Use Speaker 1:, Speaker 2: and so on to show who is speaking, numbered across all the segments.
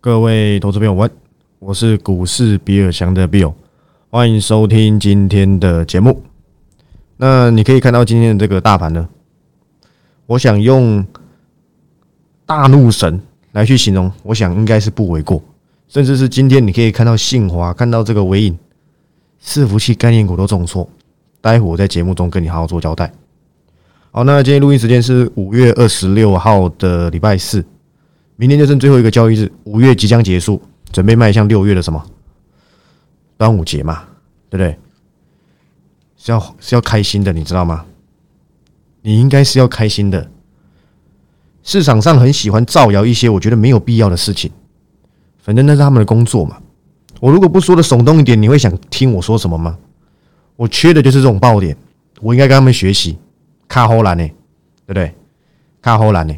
Speaker 1: 各位投资朋友们，我是股市比尔强的 Bill，欢迎收听今天的节目。那你可以看到今天的这个大盘呢，我想用大怒神来去形容，我想应该是不为过。甚至是今天你可以看到信华，看到这个尾影，伺服器概念股都重挫。待会我在节目中跟你好好做交代。好，那今天录音时间是五月二十六号的礼拜四。明天就剩最后一个交易日，五月即将结束，准备迈向六月的什么端午节嘛，对不对？是要是要开心的，你知道吗？你应该是要开心的。市场上很喜欢造谣一些我觉得没有必要的事情，反正那是他们的工作嘛。我如果不说的耸动一点，你会想听我说什么吗？我缺的就是这种爆点，我应该跟他们学习。卡后兰呢，对不对？卡后兰呢？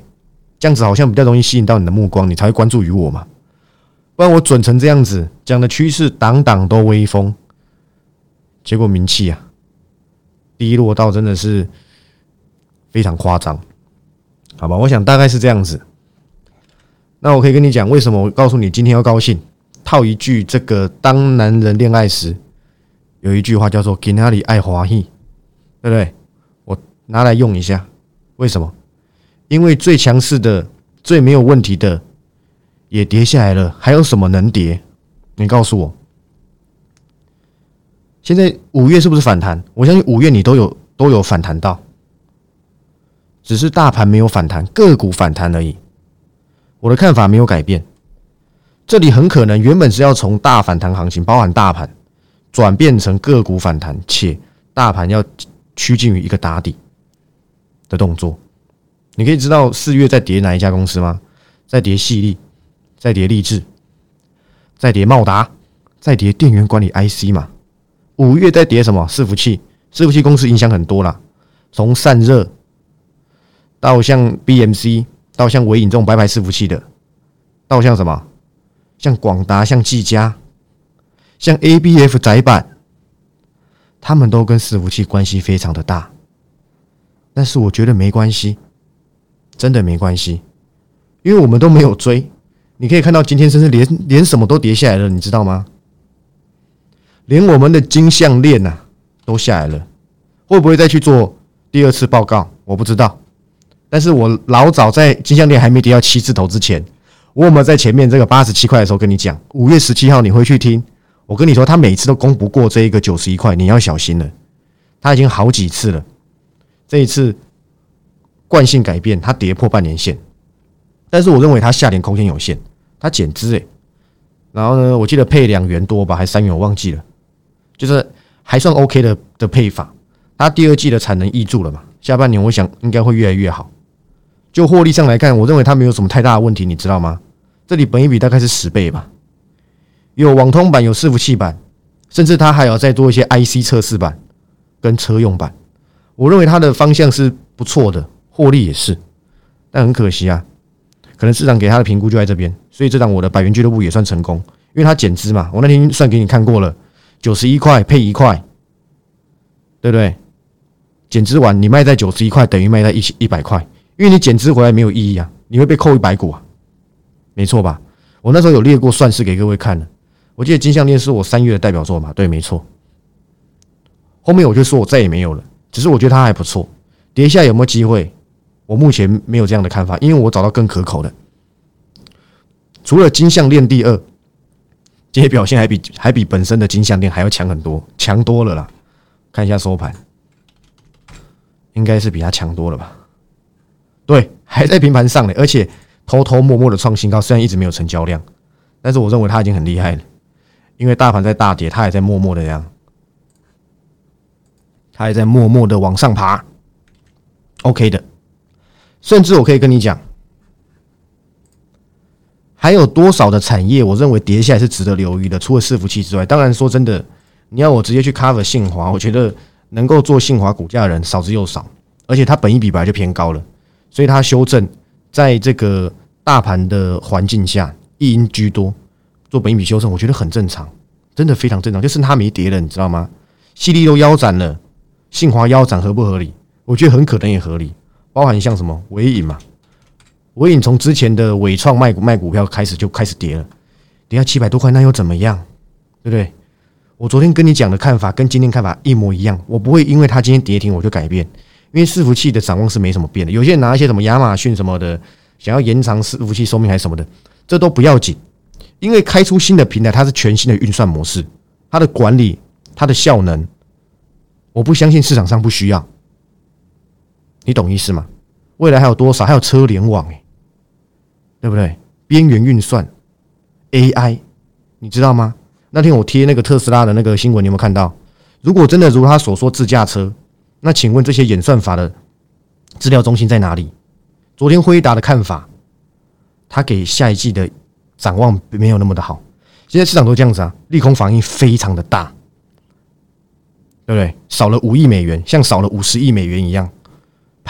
Speaker 1: 这样子好像比较容易吸引到你的目光，你才会关注于我嘛。不然我准成这样子讲的趋势，挡挡都威风，结果名气啊低落到真的是非常夸张，好吧？我想大概是这样子。那我可以跟你讲，为什么我告诉你今天要高兴？套一句这个当男人恋爱时有一句话叫做“给哪里爱华裔”，对不对？我拿来用一下，为什么？因为最强势的、最没有问题的也跌下来了，还有什么能跌？你告诉我。现在五月是不是反弹？我相信五月你都有都有反弹到，只是大盘没有反弹，个股反弹而已。我的看法没有改变，这里很可能原本是要从大反弹行情，包含大盘，转变成个股反弹，且大盘要趋近于一个打底的动作。你可以知道四月在跌哪一家公司吗？在跌细粒，在跌励志，在跌茂达，在跌电源管理 IC 嘛。五月在跌什么？伺服器，伺服器公司影响很多啦，从散热到像 BMC，到像伟影这种白牌伺服器的，到像什么？像广达、像技嘉、像 ABF 窄板，他们都跟伺服器关系非常的大。但是我觉得没关系。真的没关系，因为我们都没有追。你可以看到今天甚至连连什么都跌下来了，你知道吗？连我们的金项链呐都下来了，会不会再去做第二次报告？我不知道。但是我老早在金项链还没跌到七字头之前，我有没有在前面这个八十七块的时候跟你讲？五月十七号你回去听，我跟你说，他每次都攻不过这一个九十一块，你要小心了。他已经好几次了，这一次。惯性改变，它跌破半年线，但是我认为它下跌空间有限，它减资诶，然后呢，我记得配两元多吧，还三元我忘记了，就是还算 OK 的的配法。它第二季的产能溢住了嘛，下半年我想应该会越来越好。就获利上来看，我认为它没有什么太大的问题，你知道吗？这里本一比大概是十倍吧，有网通版，有伺服器版，甚至它还要再多一些 IC 测试版跟车用版。我认为它的方向是不错的。获利也是，但很可惜啊，可能市场给他的评估就在这边，所以这档我的百元俱乐部也算成功，因为它减资嘛。我那天算给你看过了，九十一块配一块，对不对？减资完你卖在九十一块，等于卖在一一百块，因为你减资回来没有意义啊，你会被扣一百股啊，没错吧？我那时候有列过算式给各位看的，我记得金项链是我三月的代表作嘛，对，没错。后面我就说我再也没有了，只是我觉得它还不错，跌下有没有机会？我目前没有这样的看法，因为我找到更可口的。除了金项链第二，这些表现还比还比本身的金项链还要强很多，强多了啦。看一下收盘，应该是比它强多了吧？对，还在平盘上呢，而且偷偷摸摸的创新高，虽然一直没有成交量，但是我认为它已经很厉害了。因为大盘在大跌，它还在默默的这样，它还在默默的往上爬。OK 的。甚至我可以跟你讲，还有多少的产业，我认为跌下来是值得留意的。除了伺服器之外，当然说真的，你要我直接去 cover 信华，我觉得能够做信华股价的人少之又少，而且它本益比本来就偏高了，所以它修正在这个大盘的环境下，一因居多做本益比修正，我觉得很正常，真的非常正常。就是它没跌了，你知道吗？犀利都腰斩了，信华腰斩合不合理？我觉得很可能也合理。包含像什么尾影嘛，尾影从之前的伟创卖卖股票开始就开始跌了，跌下七百多块，那又怎么样？对不对？我昨天跟你讲的看法跟今天看法一模一样，我不会因为它今天跌停我就改变，因为伺服器的展望是没什么变的。有些人拿一些什么亚马逊什么的，想要延长伺服器寿命还是什么的，这都不要紧，因为开出新的平台，它是全新的运算模式，它的管理、它的效能，我不相信市场上不需要，你懂意思吗？未来还有多少？还有车联网诶，对不对？边缘运算 AI，你知道吗？那天我贴那个特斯拉的那个新闻，你有没有看到？如果真的如他所说自驾车，那请问这些演算法的资料中心在哪里？昨天辉达的看法，他给下一季的展望没有那么的好。现在市场都这样子啊，利空反应非常的大，对不对？少了五亿美元，像少了五十亿美元一样。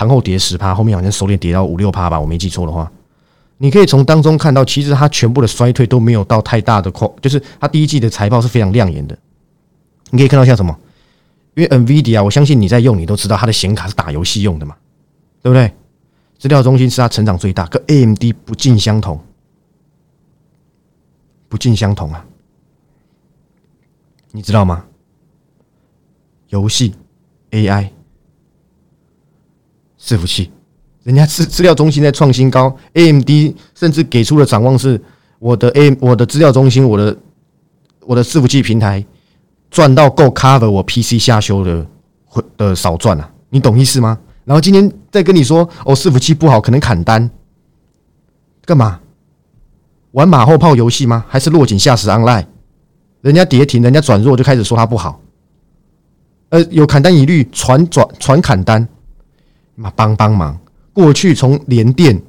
Speaker 1: 盘后跌十趴，后面好像收敛跌到五六趴吧，我没记错的话，你可以从当中看到，其实它全部的衰退都没有到太大的扩，就是它第一季的财报是非常亮眼的。你可以看到像什么？因为 NVIDIA，我相信你在用，你都知道它的显卡是打游戏用的嘛，对不对？资料中心是它成长最大，跟 AMD 不尽相同，不尽相同啊，你知道吗？游戏 AI。伺服器，人家资资料中心在创新高，AMD 甚至给出了展望是：我的 A 我的资料中心，我的我的伺服器平台赚到够 cover 我 PC 下修的会的少赚啊，你懂意思吗？然后今天再跟你说，哦，伺服器不好，可能砍单，干嘛？玩马后炮游戏吗？还是落井下石 online？人家跌停，人家转弱就开始说它不好，呃，有砍单疑虑，传转传砍单。嘛帮帮忙！过去从联电、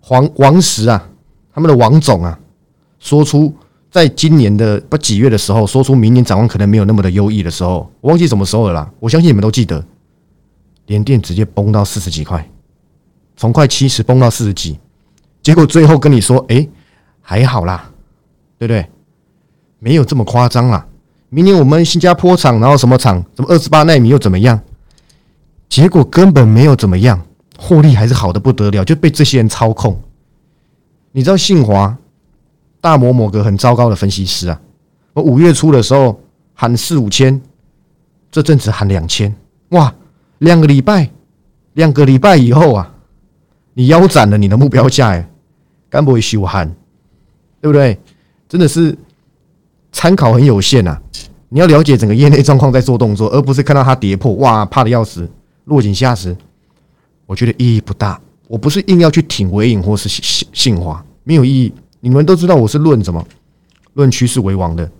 Speaker 1: 黄王石啊，他们的王总啊，说出在今年的不几月的时候，说出明年展望可能没有那么的优异的时候，我忘记什么时候了啦。我相信你们都记得，联电直接崩到四十几块，从快七十崩到四十几，结果最后跟你说，哎，还好啦，对不对？没有这么夸张啦。明年我们新加坡厂，然后什么厂，什么二十八纳米又怎么样？结果根本没有怎么样，获利还是好的不得了，就被这些人操控。你知道信华大摩某个很糟糕的分析师啊，我五月初的时候喊四五千，这阵子喊两千，哇，两个礼拜，两个礼拜以后啊，你腰斩了你的目标价，哎，干不会虚喊，对不对？真的是参考很有限呐，你要了解整个业内状况再做动作，而不是看到它跌破，哇，怕的要死。落井下石，我觉得意义不大。我不是硬要去挺尾影或是信信华，没有意义。你们都知道我是论什么，论趋势为王的。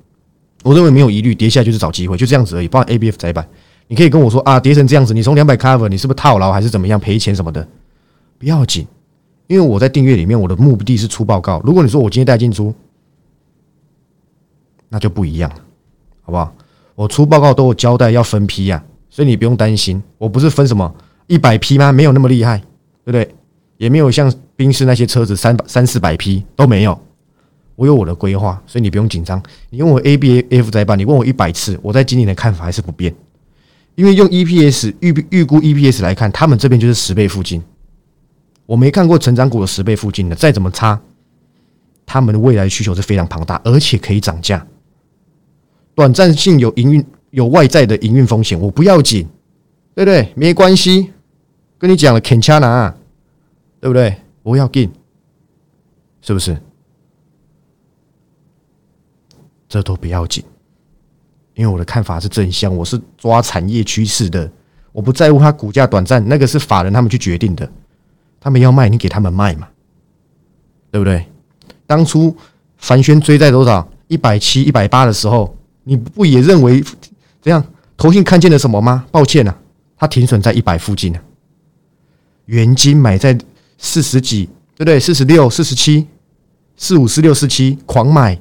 Speaker 1: 我认为没有疑虑，跌下来就是找机会，就这样子而已。包括 A B F 窄板，你可以跟我说啊，跌成这样子，你从两百 cover，你是不是套牢还是怎么样赔钱什么的？不要紧，因为我在订阅里面，我的目的是出报告。如果你说我今天带进出，那就不一样了，好不好？我出报告都有交代要分批呀。所以你不用担心，我不是分什么一百批吗？没有那么厉害，对不对？也没有像宾士那些车子三三四百批都没有。我有我的规划，所以你不用紧张。你问我 A B A F 在办，你问我一百次，我在今年的看法还是不变。因为用 E P S 预预估 E P S 来看，他们这边就是十倍附近。我没看过成长股的十倍附近的，再怎么差，他们的未来需求是非常庞大，而且可以涨价。短暂性有营运。有外在的营运风险，我不要紧，对不对？没关系，跟你讲了，肯掐拿，对不对？不要紧，是不是？这都不要紧，因为我的看法是正向，我是抓产业趋势的，我不在乎它股价短暂，那个是法人他们去决定的，他们要卖，你给他们卖嘛，对不对？当初凡轩追在多少一百七、一百八的时候，你不也认为？这样，投信看见了什么吗？抱歉啊，它停损在一百附近呢。原金买在四十几，对不对？四十六、四十七、四五、四六、四七，狂买，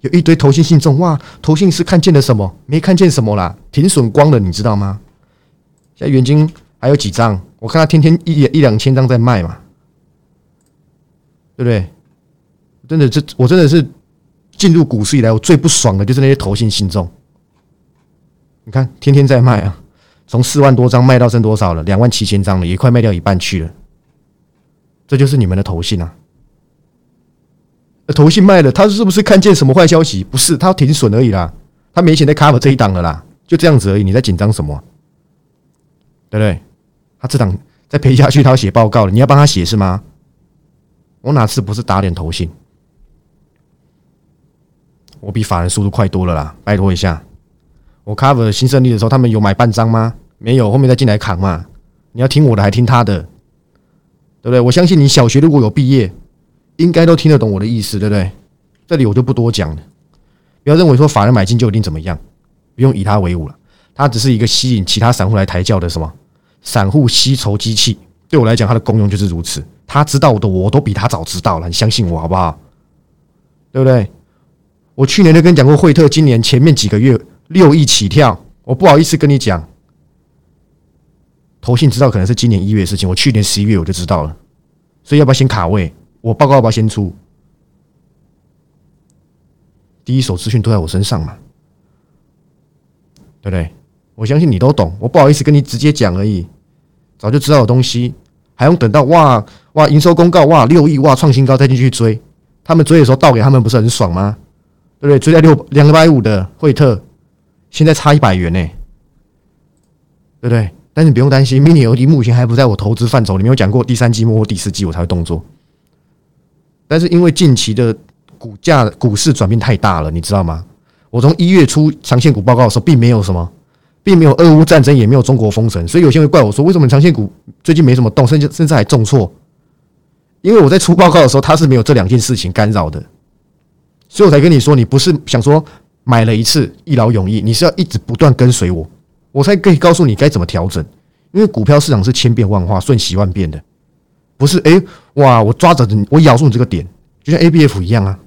Speaker 1: 有一堆投信信众哇！投信是看见了什么？没看见什么啦，停损光了，你知道吗？现在原金还有几张？我看他天天一一两千张在卖嘛，对不对？真的，这我真的是进入股市以来，我最不爽的就是那些投信信众。你看，天天在卖啊，从四万多张卖到剩多少了？两万七千张了，也快卖掉一半去了。这就是你们的投信啊。投信卖了，他是不是看见什么坏消息？不是，他停损而已啦，他没钱在 cover 这一档了啦，就这样子而已。你在紧张什么？对不对？他这档再赔下去，他要写报告了，你要帮他写是吗？我哪次不是打脸投信？我比法人速度快多了啦，拜托一下。我 cover 新胜利的时候，他们有买半张吗？没有，后面再进来扛嘛。你要听我的，还听他的，对不对？我相信你小学如果有毕业，应该都听得懂我的意思，对不对？这里我就不多讲了。不要认为说法人买进就一定怎么样，不用以他为伍了。他只是一个吸引其他散户来抬轿的什么散户吸筹机器。对我来讲，它的功用就是如此。他知道的，我都比他早知道了。你相信我好不好？对不对？我去年就跟你讲过，惠特今年前面几个月六亿起跳，我不好意思跟你讲。投信知道可能是今年一月的事情，我去年十一月我就知道了，所以要不要先卡位？我报告要不要先出？第一手资讯都在我身上嘛，对不对？我相信你都懂，我不好意思跟你直接讲而已。早就知道的东西，还用等到哇哇营收公告哇六亿哇创新高再进去追？他们追的时候倒给他们不是很爽吗？对不对？追在六两百五的惠特，现在差一百元呢，对不对？但是不用担心，mini LED 目前还不在我投资范畴里面。有讲过，第三季末或第四季我才会动作。但是因为近期的股价股市转变太大了，你知道吗？我从一月初长线股报告的时候，并没有什么，并没有俄乌战争，也没有中国封城，所以有些人怪我说，为什么长线股最近没什么动，甚至甚至还重挫？因为我在出报告的时候，它是没有这两件事情干扰的，所以我才跟你说，你不是想说买了一次一劳永逸，你是要一直不断跟随我。我才可以告诉你该怎么调整，因为股票市场是千变万化、瞬息万变的，不是？哎，哇！我抓着你，我咬住你这个点，就像 A B F 一样啊。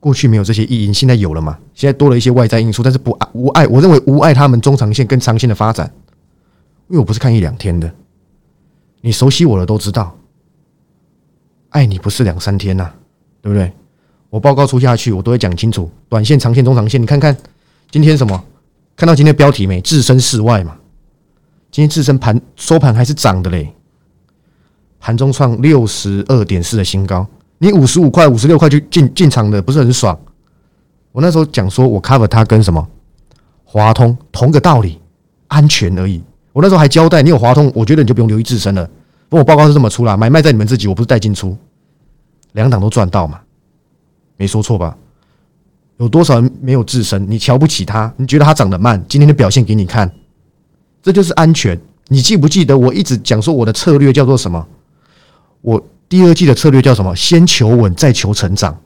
Speaker 1: 过去没有这些意因，现在有了嘛？现在多了一些外在因素，但是不无碍。我认为无碍他们中长线跟长线的发展，因为我不是看一两天的。你熟悉我的都知道，爱你不是两三天呐，对不对？我报告出下去，我都会讲清楚，短线、长线、中长线，你看看。今天什么？看到今天标题没？置身事外嘛。今天自身盘收盘还是涨的嘞，盘中创六十二点四的新高。你五十五块、五十六块就进进场的，不是很爽？我那时候讲说，我 cover 它跟什么华通同个道理，安全而已。我那时候还交代，你有华通，我觉得你就不用留意自身了。不过我报告是这么出啦，买卖在你们自己，我不是带进出，两档都赚到嘛，没说错吧？有多少人没有自身？你瞧不起他？你觉得他长得慢？今天的表现给你看，这就是安全。你记不记得我一直讲说我的策略叫做什么？我第二季的策略叫什么？先求稳，再求成长。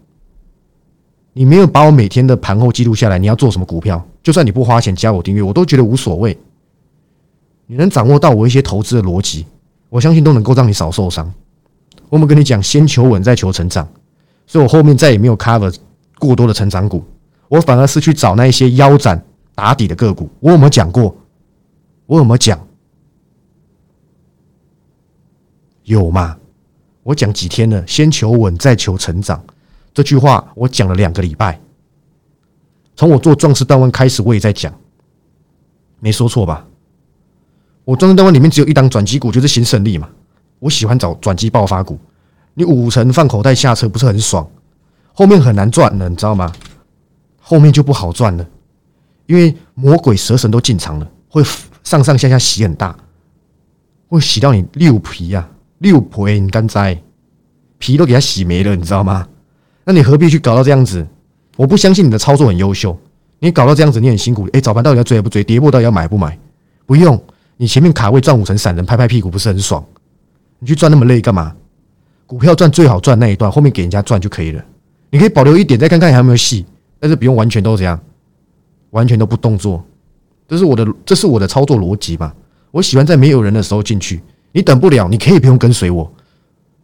Speaker 1: 你没有把我每天的盘后记录下来，你要做什么股票？就算你不花钱加我订阅，我都觉得无所谓。你能掌握到我一些投资的逻辑，我相信都能够让你少受伤。我们跟你讲，先求稳，再求成长。所以我后面再也没有 cover。过多的成长股，我反而是去找那一些腰斩打底的个股。我有没有讲过？我有没有讲？有嘛？我讲几天了？先求稳，再求成长。这句话我讲了两个礼拜。从我做壮士断腕开始，我也在讲，没说错吧？我壮士断腕里面只有一档转机股，就是新胜利嘛。我喜欢找转机爆发股。你五成放口袋下车，不是很爽？后面很难赚了，你知道吗？后面就不好赚了，因为魔鬼蛇神都进场了，会上上下下洗很大，会洗到你六皮呀，六皮你干栽，皮都给它洗没了，你知道吗？那你何必去搞到这样子？我不相信你的操作很优秀，你搞到这样子你很辛苦。哎，早盘到底要追不追？跌破到底要买不买？不用，你前面卡位赚五成散人，拍拍屁股不是很爽？你去赚那么累干嘛？股票赚最好赚那一段，后面给人家赚就可以了。你可以保留一点，再看看还有没有戏，但是不用完全都这样，完全都不动作。这是我的，这是我的操作逻辑嘛？我喜欢在没有人的时候进去。你等不了，你可以不用跟随我。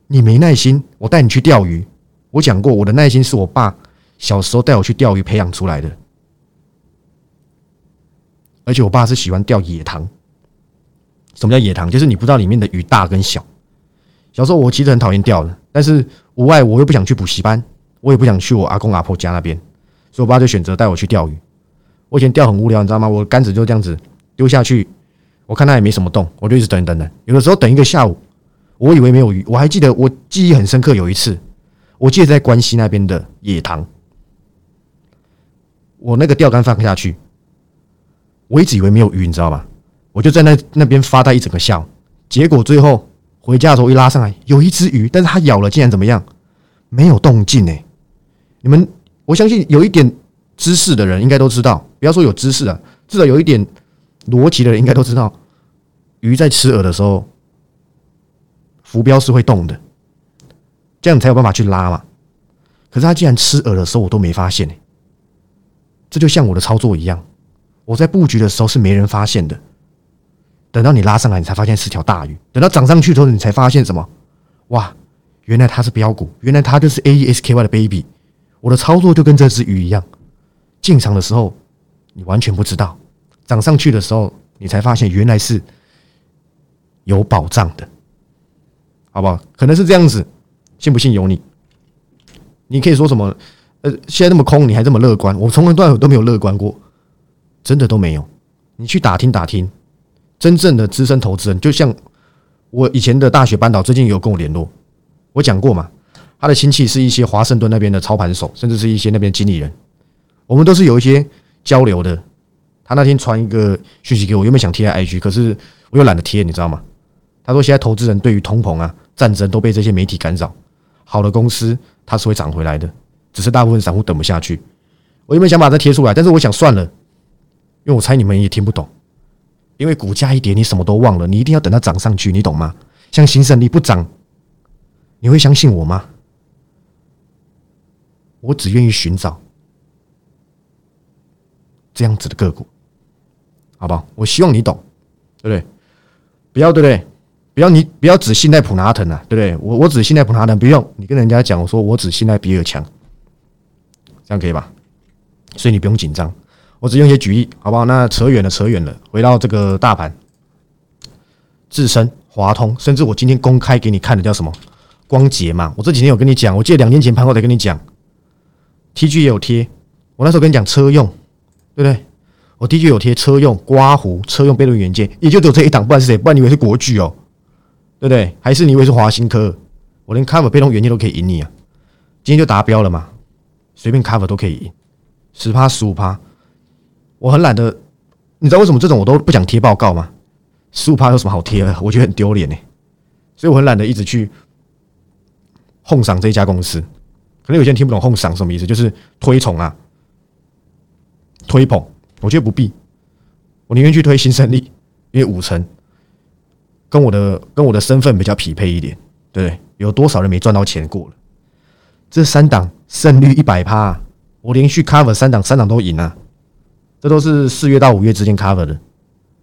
Speaker 1: 你没耐心，我带你去钓鱼。我讲过，我的耐心是我爸小时候带我去钓鱼培养出来的。而且我爸是喜欢钓野塘。什么叫野塘？就是你不知道里面的鱼大跟小。小时候我其实很讨厌钓的，但是无外我又不想去补习班。我也不想去我阿公阿婆家那边，所以我爸就选择带我去钓鱼。我以前钓很无聊，你知道吗？我杆子就这样子丢下去，我看它也没什么动，我就一直等等等。有的时候等一个下午，我以为没有鱼，我还记得我记忆很深刻，有一次，我记得在关西那边的野塘，我那个钓竿放下去，我一直以为没有鱼，你知道吗？我就在那那边发呆一整个下午，结果最后回家的时候一拉上来，有一只鱼，但是它咬了，竟然怎么样？没有动静哎！你们，我相信有一点知识的人应该都知道，不要说有知识啊，至少有一点逻辑的人应该都知道，鱼在吃饵的时候。浮标是会动的，这样才有办法去拉嘛。可是他竟然吃饵的时候我都没发现呢，这就像我的操作一样，我在布局的时候是没人发现的。等到你拉上来，你才发现是条大鱼；等到涨上去的时候，你才发现什么？哇，原来它是标股，原来它就是 A E S K Y 的 baby。我的操作就跟这只鱼一样，进场的时候你完全不知道，涨上去的时候你才发现原来是有保障的。好不好？可能是这样子，信不信由你。你可以说什么？呃，现在那么空，你还这么乐观？我从来都都没有乐观过，真的都没有。你去打听打听，真正的资深投资人，就像我以前的大学班导，最近有跟我联络。我讲过嘛，他的亲戚是一些华盛顿那边的操盘手，甚至是一些那边经理人。我们都是有一些交流的。他那天传一个讯息给我，原本想贴 IG，可是我又懒得贴，你知道吗？他说现在投资人对于通膨啊。战争都被这些媒体干扰，好的公司它是会涨回来的，只是大部分散户等不下去。我原本想把它贴出来，但是我想算了，因为我猜你们也听不懂，因为股价一跌，你什么都忘了，你一定要等它涨上去，你懂吗？像新胜你不涨，你会相信我吗？我只愿意寻找这样子的个股，好不好？我希望你懂，对不对？不要，对不对？不要你不要只信赖普拿腾啊，对不对？我我只信赖普拿腾，不用你跟人家讲，我说我只信赖比尔强，这样可以吧？所以你不用紧张，我只用一些举例，好不好？那扯远了，扯远了，回到这个大盘，自身华通，甚至我今天公开给你看的叫什么光捷嘛？我这几天有跟你讲，我记得两年前盘后才跟你讲，T G 也有贴，我那时候跟你讲车用，对不对？我 T G 有贴车用刮胡，车用悖论元件，也就只有这一档，不然是谁？不然你以为是国巨哦？对不对？还是你以为是华新科？我连 cover 被动元件都可以赢你啊！今天就达标了嘛，随便 cover 都可以赢，十趴十五趴。我很懒得，你知道为什么这种我都不想贴报告吗？十五趴有什么好贴的？我觉得很丢脸呢，所以我很懒得一直去哄赏这一家公司。可能有些人听不懂哄赏什么意思，就是推崇啊，推捧。我觉得不必，我宁愿去推新胜利，因为五成。跟我的跟我的身份比较匹配一点，对？有多少人没赚到钱过了？这三档胜率一百趴，我连续 cover 三档，三档都赢啊！这都是四月到五月之间 cover 的，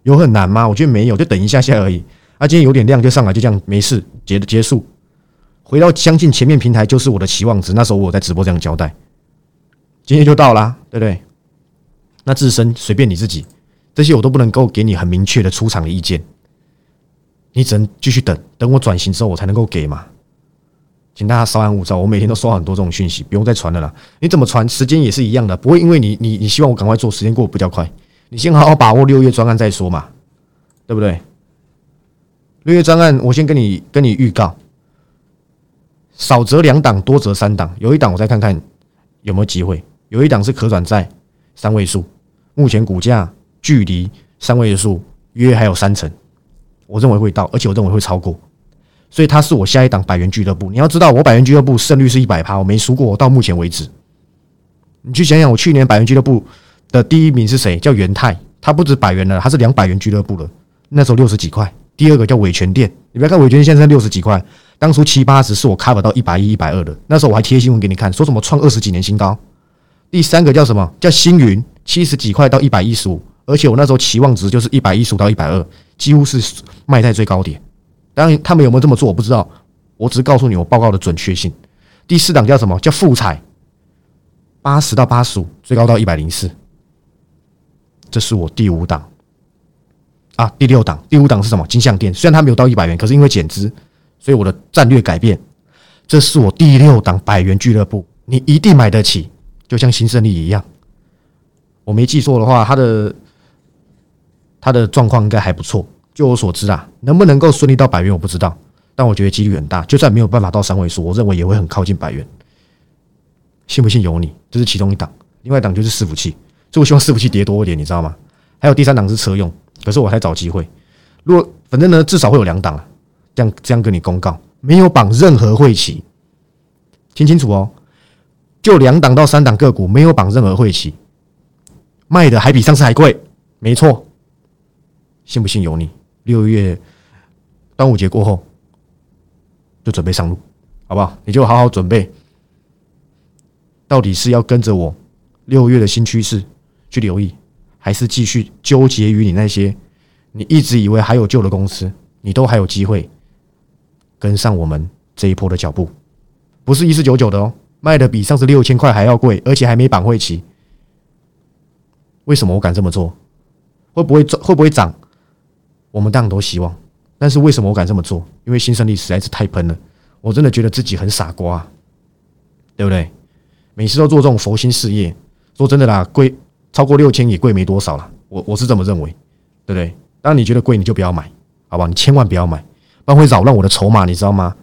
Speaker 1: 有很难吗？我觉得没有，就等一下下而已。啊，今天有点量就上来，就这样没事结结束。回到相信前面平台就是我的期望值，那时候我在直播这样交代。今天就到啦，对不对？那自身随便你自己，这些我都不能够给你很明确的出场的意见。你只能继续等，等我转型之后，我才能够给嘛。请大家稍安勿躁，我每天都收很多这种讯息，不用再传了啦。你怎么传，时间也是一样的，不会因为你你你希望我赶快做，时间过得比较快。你先好好把握六月专案再说嘛，对不对？六月专案，我先跟你跟你预告，少则两档，多则三档，有一档我再看看有没有机会，有一档是可转债三位数，目前股价距离三位数约还有三成。我认为会到，而且我认为会超过，所以它是我下一档百元俱乐部。你要知道，我百元俱乐部胜率是一百趴，我没输过。我到目前为止，你去想想，我去年百元俱乐部的第一名是谁？叫元泰，他不止百元了，他是两百元俱乐部了。那时候六十几块。第二个叫伟全店，你不要看伟全现在六十几块，当初七八十是我 cover 到一百一、一百二的。那时候我还贴新闻给你看，说什么创二十几年新高。第三个叫什么？叫星云，七十几块到一百一十五，而且我那时候期望值就是一百一十五到一百二。几乎是卖在最高点，当然他们有没有这么做我不知道，我只是告诉你我报告的准确性。第四档叫什么叫富彩，八十到八十五，最高到一百零四，这是我第五档啊，第六档，第五档是什么？金项店，虽然它没有到一百元，可是因为减资，所以我的战略改变。这是我第六档百元俱乐部，你一定买得起，就像新胜利一样。我没记错的话，它的。他的状况应该还不错，就我所知啊，能不能够顺利到百元我不知道。但我觉得几率很大，就算没有办法到三位数，我认为也会很靠近百元。信不信由你，这是其中一档，另外一档就是伺服器，所以我希望伺服器跌多一点，你知道吗？还有第三档是车用，可是我还找机会。如果反正呢，至少会有两档啊，这样这样跟你公告，没有绑任何会期，听清楚哦，就两档到三档个股，没有绑任何会期，卖的还比上次还贵，没错，信不信由你。六月端午节过后，就准备上路，好不好？你就好好准备。到底是要跟着我六月的新趋势去留意，还是继续纠结于你那些你一直以为还有救的公司？你都还有机会跟上我们这一波的脚步，不是一四九九的哦，卖的比上次六千块还要贵，而且还没绑会期。为什么我敢这么做？会不会？会不会涨？我们当然都希望，但是为什么我敢这么做？因为新胜利实在是太喷了，我真的觉得自己很傻瓜，对不对？每次都做这种佛心事业，说真的啦，贵超过六千也贵没多少了，我我是这么认为，对不对？当然你觉得贵，你就不要买，好吧？你千万不要买，不然会扰乱我的筹码，你知道吗？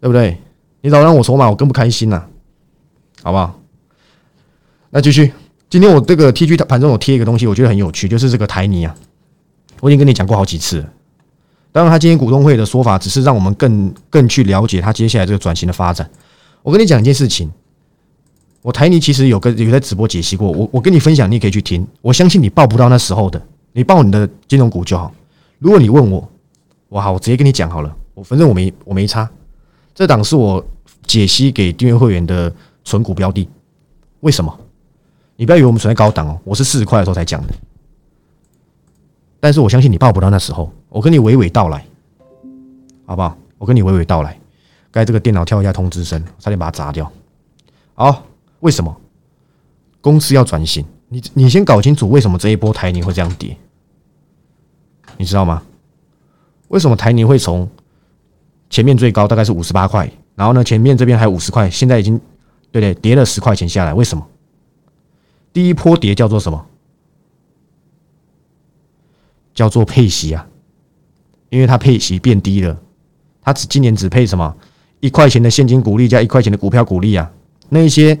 Speaker 1: 对不对？你扰乱我筹码，我更不开心呐，好不好？那继续，今天我这个 T G 盘中有贴一个东西，我觉得很有趣，就是这个台泥啊，我已经跟你讲过好几次。当然，他今天股东会的说法，只是让我们更更去了解他接下来这个转型的发展。我跟你讲一件事情。我台泥其实有个有在直播解析过，我我跟你分享，你可以去听。我相信你报不到那时候的，你报你的金融股就好。如果你问我，我好，我直接跟你讲好了。我反正我没我没差。这档是我解析给订阅会员的纯股标的。为什么？你不要以为我们存在高档哦，我是四十块的时候才讲的。但是我相信你报不到那时候，我跟你娓娓道来，好不好？我跟你娓娓道来。该这个电脑跳一下通知声，差点把它砸掉。好。为什么公司要转型？你你先搞清楚为什么这一波台泥会这样跌，你知道吗？为什么台泥会从前面最高大概是五十八块，然后呢前面这边还有五十块，现在已经对对跌了十块钱下来？为什么？第一波跌叫做什么？叫做配息啊，因为它配息变低了，它只今年只配什么一块钱的现金股利加一块钱的股票股利啊，那些。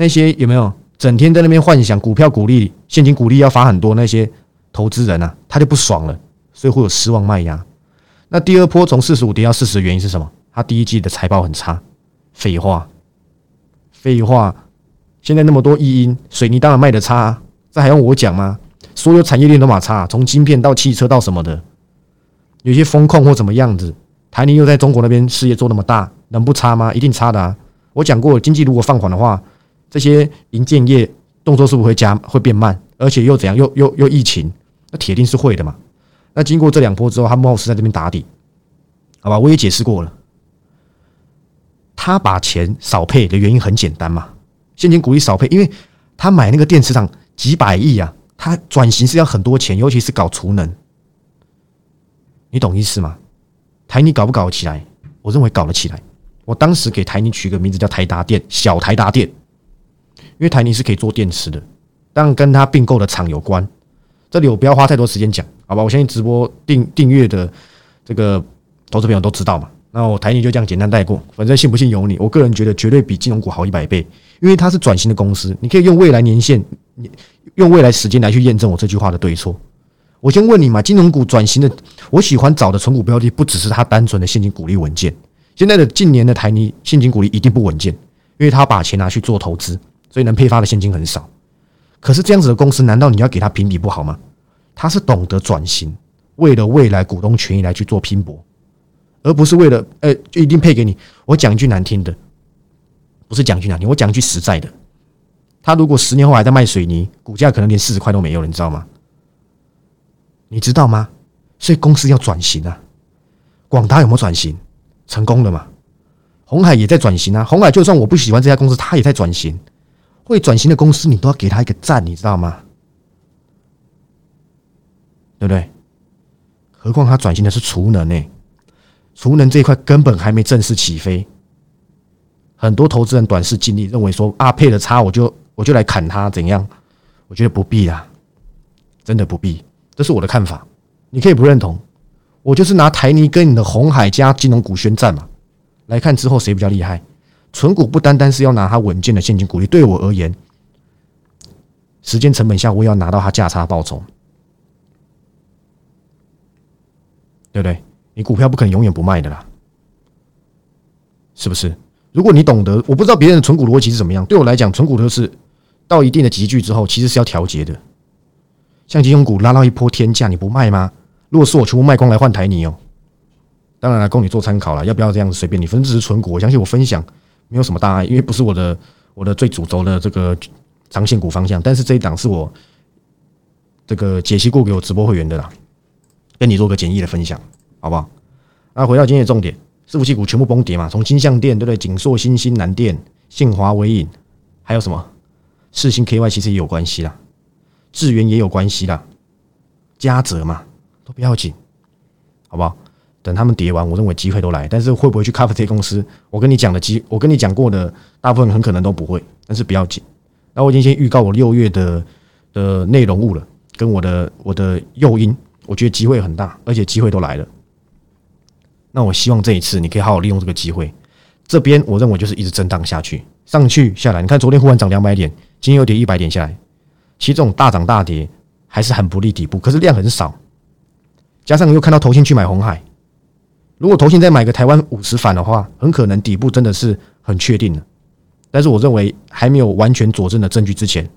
Speaker 1: 那些有没有整天在那边幻想股票股利、现金股利要发很多？那些投资人啊，他就不爽了，所以会有失望卖压。那第二波从四十五跌到四十的原因是什么？他第一季的财报很差。废话，废话，现在那么多异音，水泥当然卖的差，这还用我讲吗？所有产业链都马差，从晶片到汽车到什么的，有些风控或怎么样子。台泥又在中国那边事业做那么大，能不差吗？一定差的啊！我讲过，经济如果放缓的话。这些银建业动作是不是会加会变慢？而且又怎样？又又又疫情，那铁定是会的嘛。那经过这两波之后，他貌似在这边打底，好吧？我也解释过了，他把钱少配的原因很简单嘛，现金股利少配，因为他买那个电池厂几百亿啊，它转型是要很多钱，尤其是搞储能，你懂意思吗？台泥搞不搞得起来？我认为搞得起来。我当时给台泥取个名字叫台达电，小台达电。因为台泥是可以做电池的，但跟它并购的厂有关。这里我不要花太多时间讲，好吧？我相信直播订订阅的这个投资朋友都知道嘛。那我台泥就这样简单带过，反正信不信由你。我个人觉得绝对比金融股好一百倍，因为它是转型的公司。你可以用未来年限，你用未来时间来去验证我这句话的对错。我先问你嘛，金融股转型的，我喜欢找的存股标的，不只是它单纯的现金股利稳健。现在的近年的台泥现金股利一定不稳健，因为他把钱拿去做投资。所以能配发的现金很少，可是这样子的公司，难道你要给他评比不好吗？他是懂得转型，为了未来股东权益来去做拼搏，而不是为了呃就一定配给你。我讲一句难听的，不是讲句难听，我讲一句实在的。他如果十年后还在卖水泥，股价可能连四十块都没有了，你知道吗？你知道吗？所以公司要转型啊。广达有没有转型？成功了嘛？红海也在转型啊。红海就算我不喜欢这家公司，他也在转型。会转型的公司，你都要给他一个赞，你知道吗？对不对？何况他转型的是储能呢？储能这一块根本还没正式起飞，很多投资人短视经历，认为说啊配的差，我就我就来砍他怎样？我觉得不必啊，真的不必，这是我的看法，你可以不认同。我就是拿台泥跟你的红海加金融股宣战嘛，来看之后谁比较厉害。纯股不单单是要拿它稳健的现金股利，对我而言，时间成本下我也要拿到它价差报酬，对不对？你股票不可能永远不卖的啦，是不是？如果你懂得，我不知道别人的存股逻辑是怎么样，对我来讲，存股都是到一定的集聚之后，其实是要调节的。像金融股拉到一波天价，你不卖吗？如果是我全部卖光来换台你哦，当然了，供你做参考了，要不要这样子随便你，分只是存股，我相信我分享没有什么大碍，因为不是我的我的最主轴的这个长线股方向，但是这一档是我这个解析过给我直播会员的啦，跟你做个简易的分享，好不好？那回到今天的重点，伺服器股全部崩跌嘛，从金象电对不对？锦硕、新兴、南电、信华、微影，还有什么四星 KY 其实也有关系啦。智源也有关系啦，嘉泽嘛都不要紧，好不好？等他们跌完，我认为机会都来。但是会不会去 cover 这公司？我跟你讲的机，我跟你讲过的大部分很可能都不会。但是不要紧，那我已经先预告我六月的的内容物了，跟我的我的诱因，我觉得机会很大，而且机会都来了。那我希望这一次你可以好好利用这个机会。这边我认为就是一直震荡下去，上去下来。你看昨天忽然涨两百点，今天又跌一百点下来。其实这种大涨大跌还是很不利底部，可是量很少，加上又看到投信去买红海，如果投信再买个台湾五十反的话，很可能底部真的是很确定了。但是我认为还没有完全佐证的证据之前，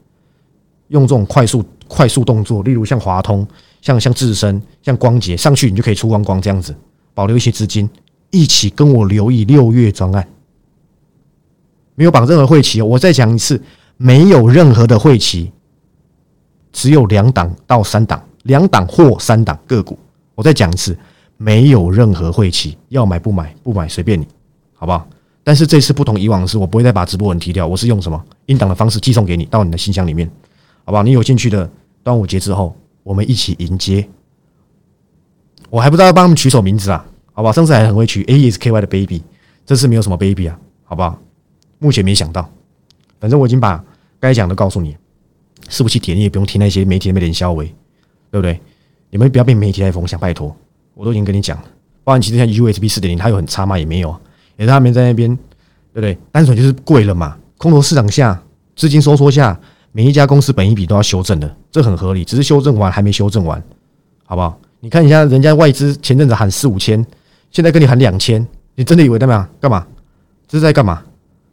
Speaker 1: 用这种快速快速动作，例如像华通、像像智深、像光捷上去，你就可以出光光这样子，保留一些资金，一起跟我留意六月专案，没有绑任何会期，我再讲一次，没有任何的会期。只有两档到三档，两档或三档个股。我再讲一次，没有任何晦气，要买不买，不买随便你，好不好？但是这次不同以往的是，我不会再把直播文提掉，我是用什么音档的方式寄送给你到你的信箱里面，好不好？你有兴趣的，端午节之后我们一起迎接。我还不知道要帮他们取什么名字啊，好不好？上次还很会取 A S K Y 的 baby，这次没有什么 baby 啊，好不好？目前没想到，反正我已经把该讲的告诉你。伺服器铁，你也不用听那些媒体那边连销为，对不对？你们不要被媒体带风向，拜托，我都已经跟你讲了。包含其实像 USB 四点零，它有很差吗？也没有，也是他们在那边，对不对？单纯就是贵了嘛。空头市场下，资金收缩下，每一家公司本一笔都要修正的，这很合理。只是修正完还没修正完，好不好？你看一下人家外资前阵子喊四五千，现在跟你喊两千，你真的以为怎么样？干嘛？这是在干嘛？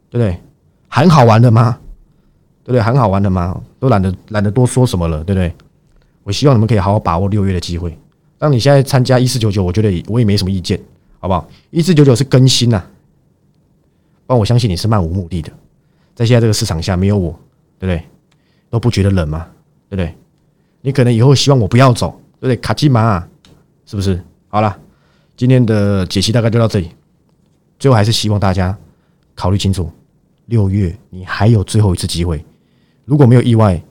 Speaker 1: 对不对？喊好玩的吗？对不对？很好玩的嘛？都懒得懒得多说什么了，对不对？我希望你们可以好好把握六月的机会。当你现在参加一四九九，我觉得我也没什么意见，好不好？一四九九是更新呐，但我相信你是漫无目的的，在现在这个市场下没有我，对不对？都不觉得冷吗？对不对？你可能以后希望我不要走，对不对？卡基玛，是不是？好了，今天的解析大概就到这里。最后还是希望大家考虑清楚，六月你还有最后一次机会。如果没有意外，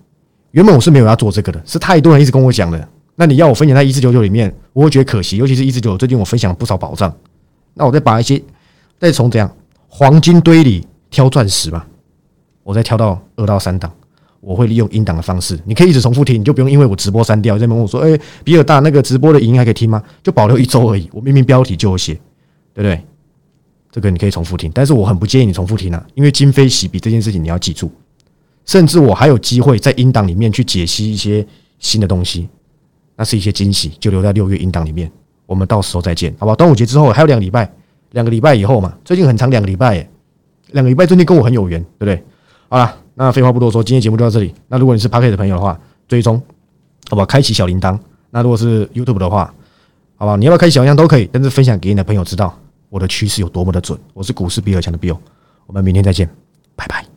Speaker 1: 原本我是没有要做这个的，是太多人一直跟我讲的。那你要我分享在一四九九里面，我会觉得可惜，尤其是一四九九最近我分享了不少宝藏。那我再把一些再从怎样黄金堆里挑钻石吧，我再挑到二到三档，我会利用音档的方式，你可以一直重复听，你就不用因为我直播删掉，再问我说：“哎，比尔大那个直播的音还可以听吗？”就保留一周而已，我明明标题就有写，对不对？这个你可以重复听，但是我很不建议你重复听啊，因为今非昔比这件事情你要记住。甚至我还有机会在音档里面去解析一些新的东西，那是一些惊喜，就留在六月音档里面。我们到时候再见，好不好？端午节之后还有两个礼拜，两个礼拜以后嘛，最近很长，两个礼拜，两个礼拜最近跟我很有缘，对不对？好了，那废话不多说，今天节目就到这里。那如果你是 p a r k e 的朋友的话，追踪，好不好？开启小铃铛。那如果是 YouTube 的话，好不好？你要不要开小铃铛都可以，但是分享给你的朋友知道我的趋势有多么的准。我是股市比尔强的 Bill，我们明天再见。拜拜